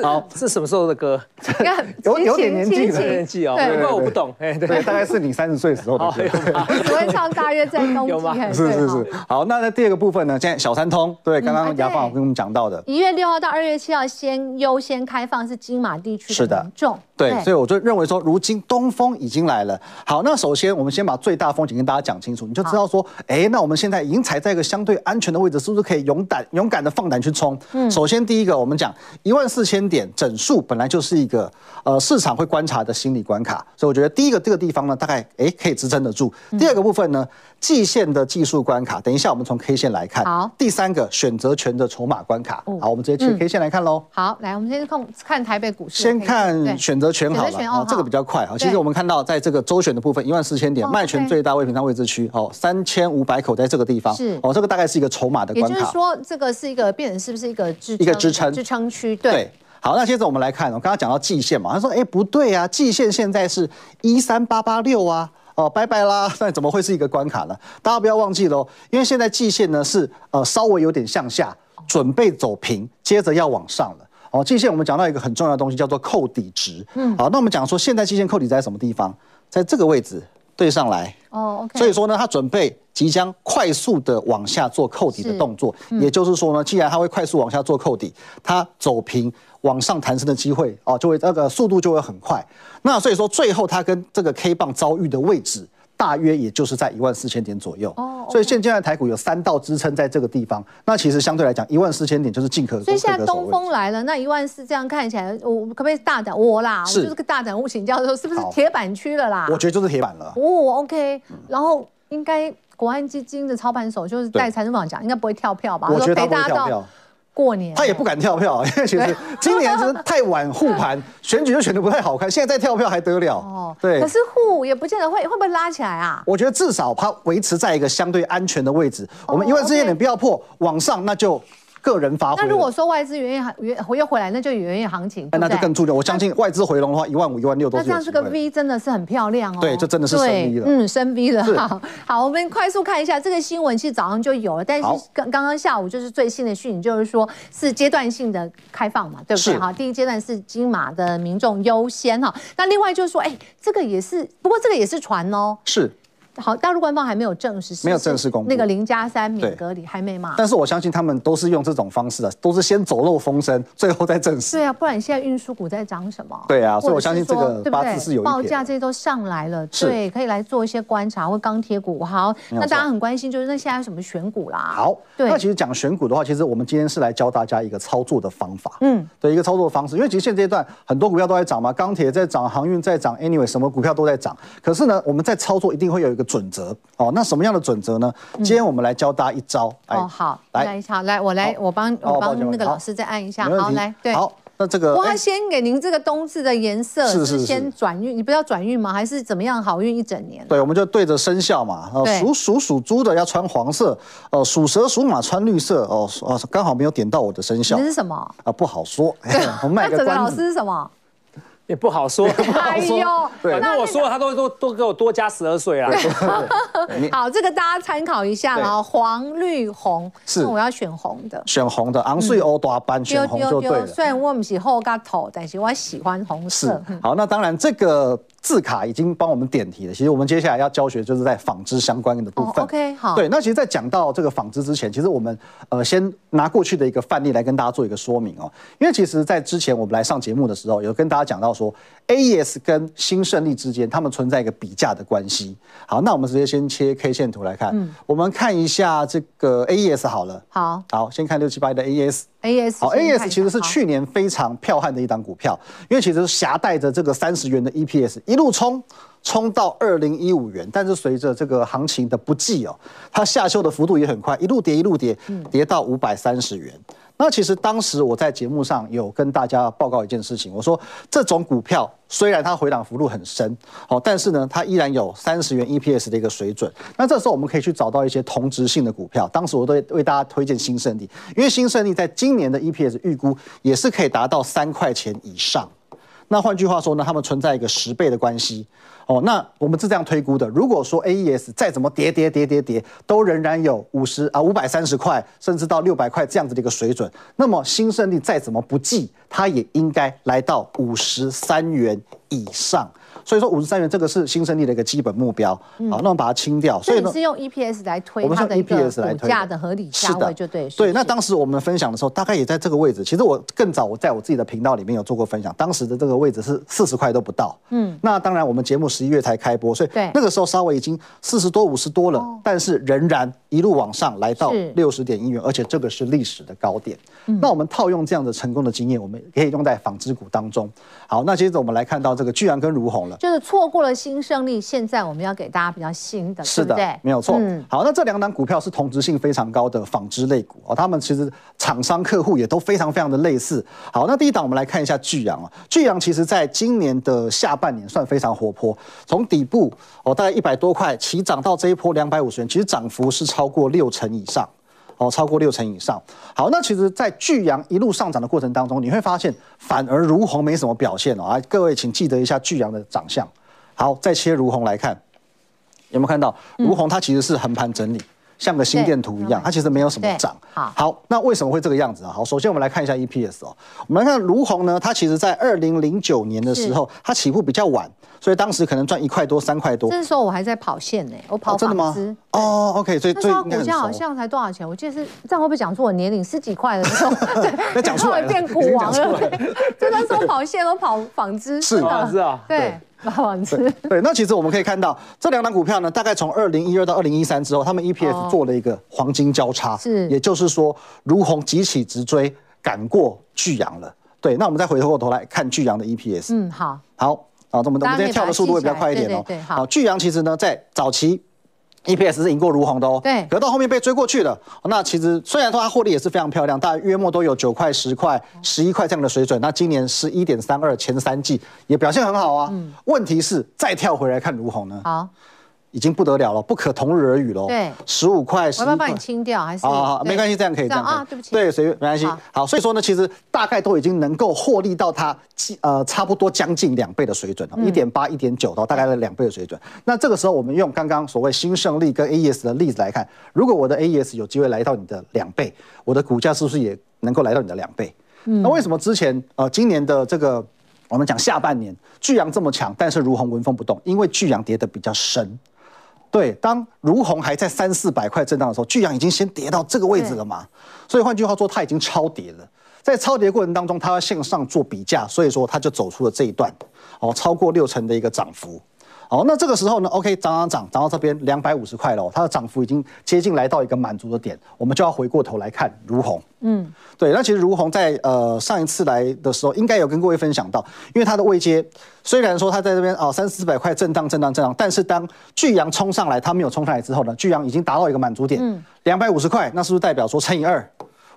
好，是什么时候的歌？有有点年纪的年纪哦，难怪我不懂。哎，对，大概是你三十岁时候的歌。只会唱《大约在冬季》。是是是。好，那在第二个部分呢？现在小三通，对，刚刚雅芳跟我们讲到的，一月六号到二月七号先优先开放是金马地区的民众。对，所以我就认为说，如今东风已经来了。好，那首先我们先把最大风险跟大家讲清楚，你就知道说，哎，那我们现在已经踩在一个相对安全的位置，是不是可以勇敢勇敢的放胆去冲？嗯，首先第一个，我们讲一万四千点整数本来就是一个呃市场会观察的心理关卡，所以我觉得第一个这个地方呢，大概哎可以支撑得住。第二个部分呢，季线的技术关卡，等一下我们从 K 线来看。好，第三个选择权的筹码关卡。好，我们直接去 K 线来看喽。好，来，我们先看看台北股市。先看选择。权好了，哦，这个比较快啊。其实我们看到，在这个周选的部分，一万四千点卖权最大未平仓位置区，哦，三千五百口在这个地方，是哦，这个大概是一个筹码的关卡。也就是说，这个是一个变成是不是一个支一个支撑支撑区？对。好，那接着我们来看，我刚刚讲到季线嘛，他说，哎，不对啊，季线现在是一三八八六啊，哦，拜拜啦，那怎么会是一个关卡呢？大家不要忘记喽，因为现在季线呢是呃稍微有点向下，准备走平，接着要往上了。哦，季线我们讲到一个很重要的东西，叫做扣底值。嗯，好，那我们讲说现在季线扣底在什么地方？在这个位置对上来。所以说呢，它准备即将快速的往下做扣底的动作。嗯、也就是说呢，既然它会快速往下做扣底，它走平往上弹升的机会哦，就会那个速度就会很快。那所以说最后它跟这个 K 棒遭遇的位置。大约也就是在一万四千点左右，哦，oh. 所以现在台股有三道支撑在这个地方，那其实相对来讲，一万四千点就是进可。所以现在东风来了，那一万四这样看起来，我可不可以大胆我啦？是我就是个大胆物请教授，是不是铁板区了啦？我觉得就是铁板了。哦，OK，然后应该国安基金的操盘手就是在财政部长讲，应该不会跳票吧？我觉得他不会跳票。过年他也不敢跳票，因为其实今年是太晚护盘，选举就选的不太好看。现在再跳票还得了？哦，对。可是护也不见得会会不会拉起来啊？我觉得至少它维持在一个相对安全的位置。我们一万四千点不要破，往上那就。个人发挥。那如果说外资元月元回又回来，那就元月行情，那就更注重。我相信外资回笼的话，一万五、一万六都是。那这样这个 V 真的是很漂亮哦。对，这真的是升 V 了。嗯，升 V 了。好，好，我们快速看一下这个新闻，其实早上就有了，但是刚刚刚下午就是最新的讯息，就是说是阶段性的开放嘛，对不对？哈，第一阶段是金马的民众优先哈。那另外就是说，哎，这个也是，不过这个也是传哦。是。好，大陆官方还没有正式，没有正式公布那个零加三免隔离还没嘛？但是我相信他们都是用这种方式的，都是先走漏风声，最后再证实。对啊，不然你现在运输股在涨什么？对啊，所以我相信这个八字是有报价这些都上来了，对，可以来做一些观察或钢铁股。好，那大家很关心就是那现在有什么选股啦？好，对，那其实讲选股的话，其实我们今天是来教大家一个操作的方法，嗯，对一个操作的方式，因为其实现阶段很多股票都在涨嘛，钢铁在涨，航运在涨，anyway 什么股票都在涨。可是呢，我们在操作一定会有一个准则哦。那什么样的准则呢？今天我们来教大家一招。哦，好，来一下，来，我来，我帮我帮那个老师再按一下。好，来，对，好，那这个，我要先给您这个冬至的颜色，是先转运，你不要转运吗？还是怎么样？好运一整年？对，我们就对着生肖嘛。属鼠属猪的要穿黄色，哦，属蛇属马穿绿色。哦，哦，刚好没有点到我的生肖。这是什么？啊，不好说。对，我们卖 个关子。老师是什么？也不好说，哎呦说。对，那那我说了，他都都都给我多加十二岁啦。好，这个大家参考一下，对然后黄绿红，是那我要选红的。选红的昂睡欧大班，选红就对了。虽然我不是后加头，但是我喜欢红色。是，好，那当然这个字卡已经帮我们点题了。其实我们接下来要教学就是在纺织相关的部分。哦、OK，好。对，那其实，在讲到这个纺织之前，其实我们呃先拿过去的一个范例来跟大家做一个说明哦。因为其实，在之前我们来上节目的时候，有跟大家讲到说，AES 跟新胜利之间，他们存在一个比价的关系。好，那我们直接先切 K 线图来看。嗯。我们看一下这个 AES 好了。好。好，先看六七八一的 AES。AES 好，AES 其实是去年非常彪悍的一档股票，因为其实携带着这个三十元的 EPS 一路冲，冲到二零一五元，但是随着这个行情的不济哦，它下修的幅度也很快，一路跌一路跌，跌到五百三十元。那其实当时我在节目上有跟大家报告一件事情，我说这种股票虽然它回档幅度很深，好，但是呢，它依然有三十元 EPS 的一个水准。那这时候我们可以去找到一些同质性的股票。当时我都为大家推荐新胜利，因为新胜利在今年的 EPS 预估也是可以达到三块钱以上。那换句话说呢，他们存在一个十倍的关系哦。那我们是这样推估的：如果说 AES 再怎么跌跌跌跌跌，都仍然有五十啊五百三十块，甚至到六百块这样子的一个水准，那么新胜利再怎么不济，它也应该来到五十三元以上。所以说五十三元这个是新胜利的一个基本目标，好，那我们把它清掉。所以你是用 EPS 来推它的一个股价的合理价位就对。对，那当时我们分享的时候，大概也在这个位置。其实我更早我在我自己的频道里面有做过分享，当时的这个位置是四十块都不到。嗯，那当然我们节目十一月才开播，所以那个时候稍微已经四十多五十多了，但是仍然一路往上来到六十点一元，而且这个是历史的高点。那我们套用这样的成功的经验，我们可以用在纺织股当中。好，那接着我们来看到这个巨阳跟如虹了，就是错过了新胜利，现在我们要给大家比较新的，是的，对对没有错。嗯，好，那这两档股票是同质性非常高的纺织类股哦，他们其实厂商客户也都非常非常的类似。好，那第一档我们来看一下巨阳啊，巨阳其实在今年的下半年算非常活泼，从底部哦大概一百多块起涨到这一波两百五十元，其实涨幅是超过六成以上。哦，超过六成以上。好，那其实，在巨阳一路上涨的过程当中，你会发现，反而如虹没什么表现哦。啊，各位请记得一下巨阳的长相。好，再切如虹来看，有没有看到如虹它其实是横盘整理，像个心电图一样，它其实没有什么涨。好，好，那为什么会这个样子啊？好，首先我们来看一下 EPS 哦。我们来看卢鸿呢，它其实在二零零九年的时候，它起步比较晚。所以当时可能赚一块多、三块多。这时候我还在跑线呢，我跑纺织。真的吗？哦，OK，所以那时候股价好像才多少钱？我记得是这样会不会讲出我年龄？十几块的时候，对，讲出来变股王了。真的说跑线都跑纺织，是的，是啊，对，跑纺织。对，那其实我们可以看到这两档股票呢，大概从二零一二到二零一三之后，他们 EPS 做了一个黄金交叉，是，也就是说，如虹急起直追，赶过巨阳了。对，那我们再回过头来看巨阳的 EPS。嗯，好，好。好，我们我们今天跳的速度会比较快一点哦。好，巨阳其实呢，在早期 EPS 是赢过如虹的哦。对。可到后面被追过去了。那其实虽然说它获利也是非常漂亮，大概约莫都有九块、十块、十一块这样的水准。那今年十一点三二，前三季也表现很好啊。嗯。问题是再跳回来看如虹呢？好。已经不得了了，不可同日而语喽。对，十五块，十块。我要帮你清掉，还是？啊，好，没关系，这样可以这样。啊，对不起。对，随便，没关系。好，所以说呢，其实大概都已经能够获利到它，呃，差不多将近两倍的水准了，一点八、一点九到大概的两倍的水准。那这个时候，我们用刚刚所谓新胜利跟 AES 的例子来看，如果我的 AES 有机会来到你的两倍，我的股价是不是也能够来到你的两倍？嗯。那为什么之前呃今年的这个我们讲下半年巨阳这么强，但是如虹纹风不动？因为巨阳跌得比较深。对，当如虹还在三四百块震荡的时候，巨阳已经先跌到这个位置了嘛，所以换句话说，它已经超跌了。在超跌过程当中，它要向上做比价，所以说它就走出了这一段，哦，超过六成的一个涨幅。好，那这个时候呢？OK，涨涨涨，涨到这边两百五十块了，它的涨幅已经接近来到一个满足的点，我们就要回过头来看如虹。嗯，对，那其实如虹在呃上一次来的时候，应该有跟各位分享到，因为它的位阶虽然说它在这边啊三四百块震荡震荡震荡，但是当巨阳冲上来，它没有冲上来之后呢，巨阳已经达到一个满足点，两百五十块，那是不是代表说乘以二？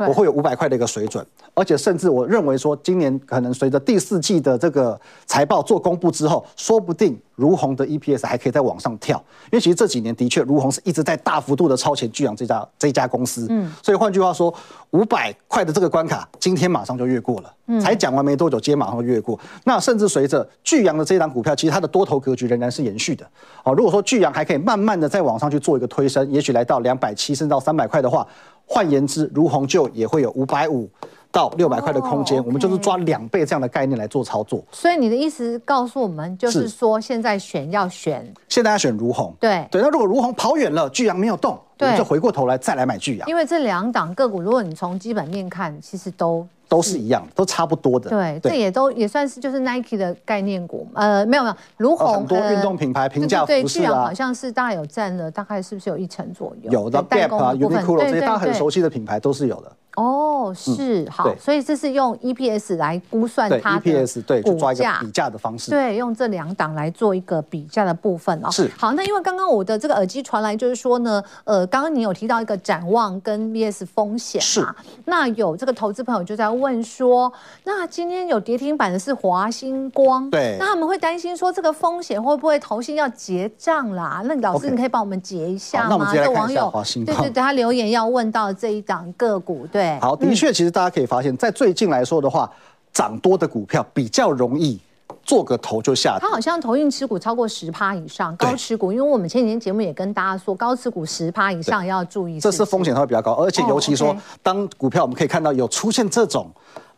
我会有五百块的一个水准，而且甚至我认为说，今年可能随着第四季的这个财报做公布之后，说不定如虹的 EPS 还可以再往上跳，因为其实这几年的确如虹是一直在大幅度的超前巨阳这家这家公司，嗯，所以换句话说，五百块的这个关卡，今天马上就越过了，嗯，才讲完没多久，今天马上就越过，那甚至随着巨阳的这一档股票，其实它的多头格局仍然是延续的，哦，如果说巨阳还可以慢慢的再往上去做一个推升，也许来到两百七甚至到三百块的话。换言之，如红就也会有五百五到六百块的空间，oh, okay. 我们就是抓两倍这样的概念来做操作。所以你的意思告诉我们，就是说现在选要选，现在要选如虹。对对，那如果如虹跑远了，巨阳没有动，我们就回过头来再来买巨阳。因为这两档个股，如果你从基本面看，其实都。都是一样，都差不多的。对，这也都也算是就是 Nike 的概念股。呃，没有没有，儒鸿很多运动品牌平价服饰啊，好像是大概有占了，大概是不是有一成左右？有的 Gap 啊，Uniqlo 这些大家很熟悉的品牌都是有的。哦，是好，所以这是用 EPS 来估算它的 EPS，对，就抓一个比价的方式。对，用这两档来做一个比价的部分哦。是好，那因为刚刚我的这个耳机传来，就是说呢，呃，刚刚你有提到一个展望跟 VS 风险是。那有这个投资朋友就在问说。那今天有跌停板的是华星光，对，那他们会担心说这个风险会不会投信要结账啦？那老师你可以帮我们结一下吗？这网友对对对，他留言要问到这一档个股，对，好，的确，其实大家可以发现，在最近来说的话，涨多的股票比较容易做个头就下。它好像投信持股超过十趴以上，高持股，因为我们前几天节目也跟大家说，高持股十趴以上要注意，这是风险它会比较高，而且尤其说当股票我们可以看到有出现这种。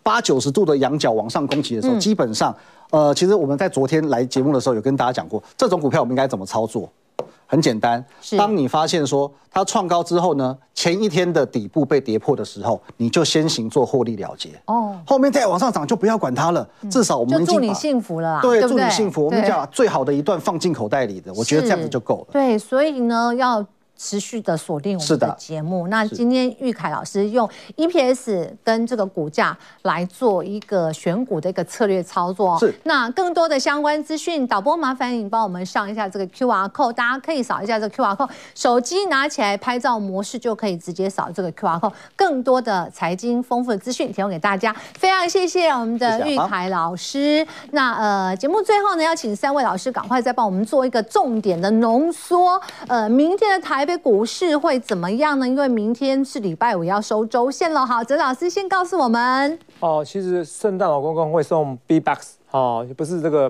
八九十度的仰角往上攻击的时候，嗯、基本上，呃，其实我们在昨天来节目的时候有跟大家讲过，这种股票我们应该怎么操作？很简单，是当你发现说它创高之后呢，前一天的底部被跌破的时候，你就先行做获利了结。哦，后面再往上涨就不要管它了，嗯、至少我们已经祝你幸福了，对，对对祝你幸福。我们讲最好的一段放进口袋里的，我觉得这样子就够了。对，所以呢要。持续的锁定我们的节目。那今天玉凯老师用 EPS 跟这个股价来做一个选股的一个策略操作。是。那更多的相关资讯，导播麻烦你帮我们上一下这个 QR code，大家可以扫一下这个 QR code，手机拿起来拍照模式就可以直接扫这个 QR code。更多的财经丰富的资讯提供给大家。非常谢谢我们的玉凯老师。那呃，节目最后呢，要请三位老师赶快再帮我们做一个重点的浓缩。呃，明天的台北。股市会怎么样呢？因为明天是礼拜五，要收周线了。好，哲老师先告诉我们。哦，其实圣诞老公公会送 B box 哦，不是这个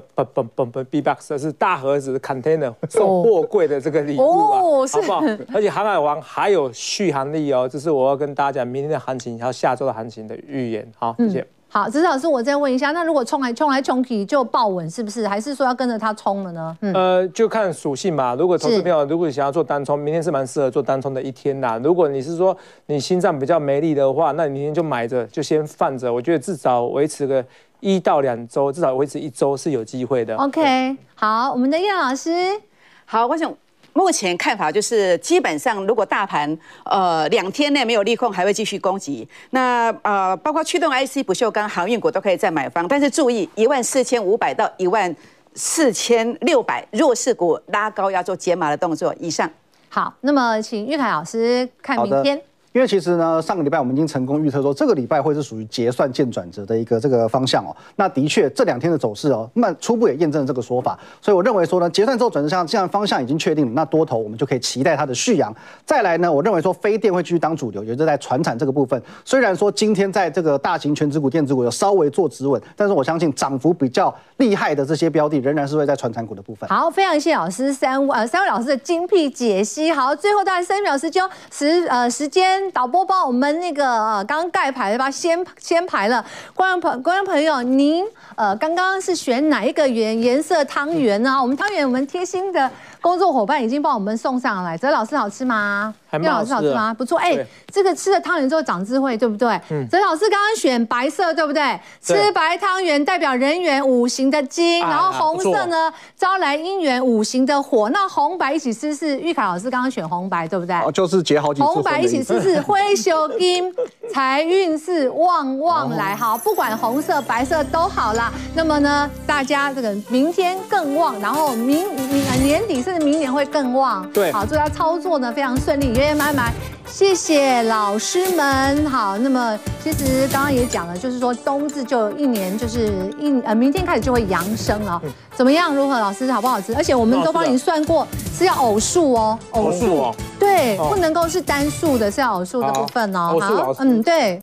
B box，而是大盒子 container 送货柜的这个礼物哦，好不好？而且航海王还有续航力哦，这是我要跟大家讲明天的行情，还有下周的行情的预言。好，谢谢。嗯好，哲老师，我再问一下，那如果冲来冲来冲去就爆稳，是不是？还是说要跟着它冲了呢？嗯，呃，就看属性吧。如果投资朋友，如果你想要做单冲，明天是蛮适合做单冲的一天呐。如果你是说你心脏比较没力的话，那你明天就买着，就先放着。我觉得至少维持个一到两周，至少维持一周是有机会的。OK，好，我们的叶老师，好，我想。目前看法就是，基本上如果大盘呃两天内没有利空，还会继续攻击。那呃，包括驱动 IC、不锈钢、航运股都可以再买方，但是注意一万四千五百到一万四千六百弱势股拉高要做解码的动作。以上。好，那么请玉凯老师看明天。因为其实呢，上个礼拜我们已经成功预测说，这个礼拜会是属于结算见转折的一个这个方向哦。那的确这两天的走势哦，那初步也验证了这个说法。所以我认为说呢，结算之后转折向，既然方向已经确定了，那多头我们就可以期待它的续扬。再来呢，我认为说非电会继续当主流，也就是在传产这个部分。虽然说今天在这个大型全值股、电子股有稍微做止稳，但是我相信涨幅比较厉害的这些标的，仍然是会在传产股的部分。好，非常谢谢老师三呃三位老师的精辟解析。好，最后大概三秒时间，时呃时间导播帮我们。那个呃，刚刚盖牌对吧，先先排了。观众朋观众朋友，您呃，刚刚是选哪一个颜颜色汤圆呢？我们汤圆，我们贴心的。工作伙伴已经帮我们送上来，泽老师好吃吗？还蛮好吃，好吃吗？不错，哎，这个吃了汤圆之后长智慧，对不对？嗯。哲老师刚刚选白色，对不对？吃白汤圆代表人缘五行的金，然后红色呢招来姻缘五行的火。那红白一起吃是玉凯老师刚刚选红白，对不对？哦，就是结好几次。红白一起吃是灰修金，财运是旺旺来。好，不管红色白色都好啦。那么呢，大家这个明天更旺，然后明明年底是。明年会更旺，对，好，祝他操作呢非常顺利，圆圆满满。谢谢老师们。好，那么其实刚刚也讲了，就是说冬至就一年就是一呃，明天开始就会阳生了。怎么样？如何？老师好不好吃？而且我们都帮你算过，是要偶数哦，偶数哦，对，不能够是单数的，是要偶数的部分哦。好，嗯，对。